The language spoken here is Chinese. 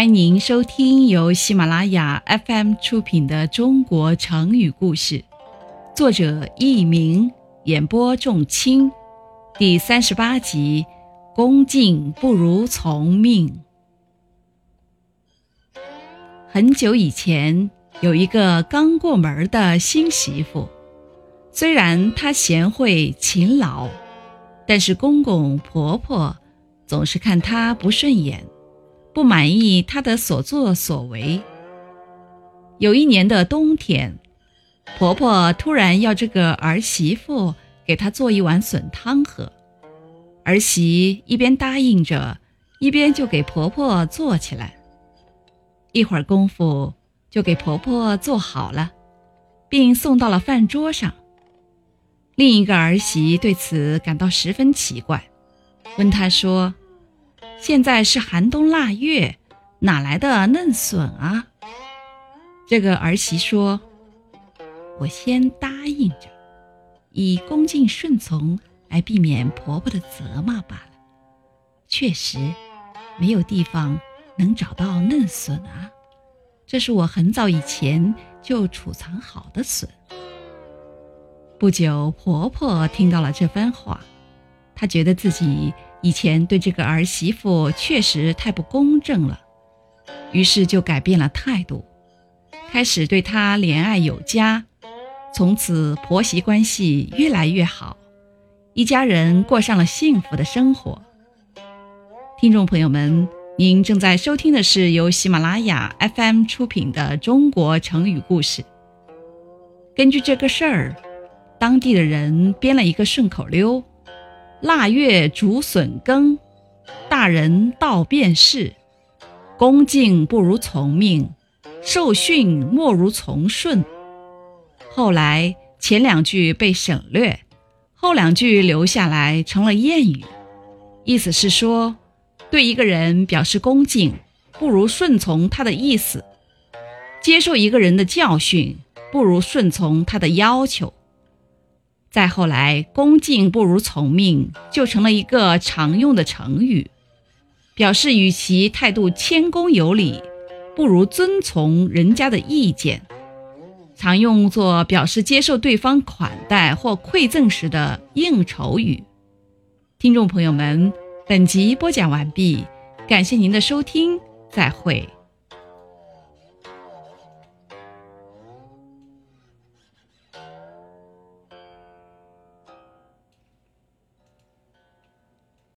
欢迎您收听由喜马拉雅 FM 出品的《中国成语故事》，作者佚名，演播仲卿，第三十八集：恭敬不如从命。很久以前，有一个刚过门的新媳妇，虽然她贤惠勤劳，但是公公婆婆总是看她不顺眼。不满意他的所作所为。有一年的冬天，婆婆突然要这个儿媳妇给她做一碗笋汤喝，儿媳一边答应着，一边就给婆婆做起来。一会儿功夫就给婆婆做好了，并送到了饭桌上。另一个儿媳对此感到十分奇怪，问她说。现在是寒冬腊月，哪来的嫩笋啊？这个儿媳说：“我先答应着，以恭敬顺从来避免婆婆的责骂罢了。确实，没有地方能找到嫩笋啊。这是我很早以前就储藏好的笋。”不久，婆婆听到了这番话，她觉得自己。以前对这个儿媳妇确实太不公正了，于是就改变了态度，开始对她怜爱有加。从此婆媳关系越来越好，一家人过上了幸福的生活。听众朋友们，您正在收听的是由喜马拉雅 FM 出品的《中国成语故事》。根据这个事儿，当地的人编了一个顺口溜。腊月竹笋羹，大人道便是。恭敬不如从命，受训莫如从顺。后来前两句被省略，后两句留下来成了谚语，意思是说，对一个人表示恭敬，不如顺从他的意思；接受一个人的教训，不如顺从他的要求。再后来，“恭敬不如从命”就成了一个常用的成语，表示与其态度谦恭有礼，不如遵从人家的意见，常用作表示接受对方款待或馈赠时的应酬语。听众朋友们，本集播讲完毕，感谢您的收听，再会。